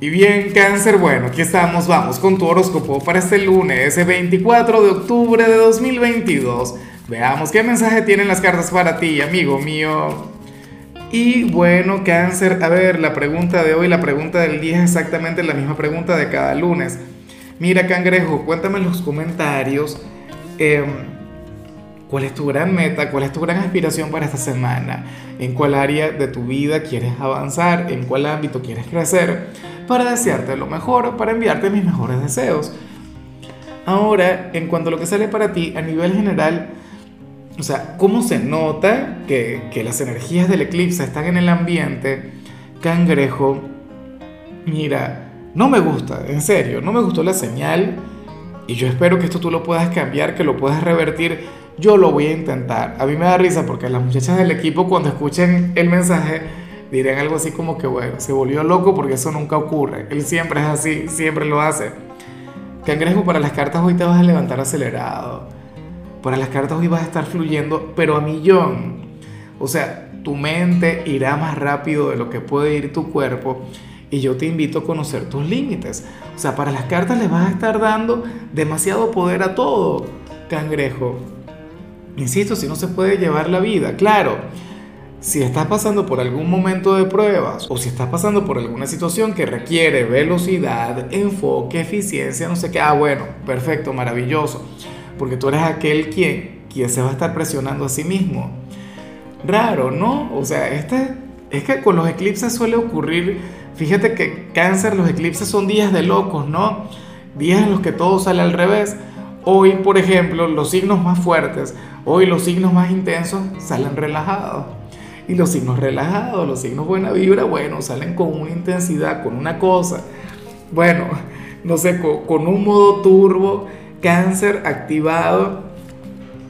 Y bien, cáncer, bueno, aquí estamos, vamos con tu horóscopo para este lunes, ese 24 de octubre de 2022. Veamos qué mensaje tienen las cartas para ti, amigo mío. Y bueno, cáncer, a ver, la pregunta de hoy, la pregunta del día es exactamente la misma pregunta de cada lunes. Mira, cangrejo, cuéntame en los comentarios. Eh, ¿Cuál es tu gran meta? ¿Cuál es tu gran aspiración para esta semana? ¿En cuál área de tu vida quieres avanzar? ¿En cuál ámbito quieres crecer? Para desearte lo mejor, para enviarte mis mejores deseos. Ahora, en cuanto a lo que sale para ti, a nivel general, o sea, ¿cómo se nota que, que las energías del eclipse están en el ambiente? Cangrejo, mira, no me gusta, en serio, no me gustó la señal y yo espero que esto tú lo puedas cambiar, que lo puedas revertir yo lo voy a intentar. A mí me da risa porque las muchachas del equipo cuando escuchen el mensaje dirán algo así como que, bueno, se volvió loco porque eso nunca ocurre. Él siempre es así, siempre lo hace. Cangrejo, para las cartas hoy te vas a levantar acelerado. Para las cartas hoy vas a estar fluyendo, pero a millón. O sea, tu mente irá más rápido de lo que puede ir tu cuerpo. Y yo te invito a conocer tus límites. O sea, para las cartas le vas a estar dando demasiado poder a todo, cangrejo. Insisto, si no se puede llevar la vida, claro. Si estás pasando por algún momento de pruebas o si estás pasando por alguna situación que requiere velocidad, enfoque, eficiencia, no sé qué, ah, bueno, perfecto, maravilloso, porque tú eres aquel quien, quien se va a estar presionando a sí mismo. Raro, ¿no? O sea, este, es que con los eclipses suele ocurrir, fíjate que cáncer, los eclipses son días de locos, ¿no? Días en los que todo sale al revés. Hoy, por ejemplo, los signos más fuertes Hoy los signos más intensos salen relajados. Y los signos relajados, los signos buena vibra, bueno, salen con una intensidad, con una cosa. Bueno, no sé, con, un modo turbo, cáncer activado.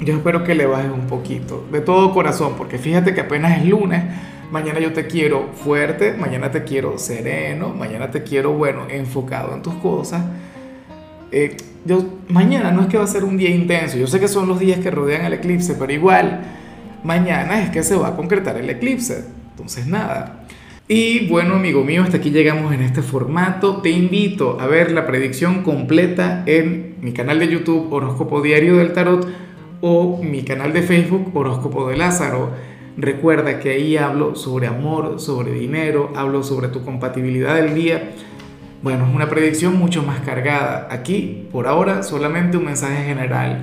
Yo espero que le bajes un poquito, de todo corazón, porque fíjate que apenas es lunes. Mañana yo te quiero fuerte, mañana te quiero sereno, mañana te quiero, bueno, enfocado en tus cosas. Eh, yo, mañana no es que va a ser un día intenso, yo sé que son los días que rodean el eclipse, pero igual, mañana es que se va a concretar el eclipse. Entonces, nada. Y bueno, amigo mío, hasta aquí llegamos en este formato. Te invito a ver la predicción completa en mi canal de YouTube Horóscopo Diario del Tarot o mi canal de Facebook Horóscopo de Lázaro. Recuerda que ahí hablo sobre amor, sobre dinero, hablo sobre tu compatibilidad del día bueno, es una predicción mucho más cargada. Aquí, por ahora, solamente un mensaje general.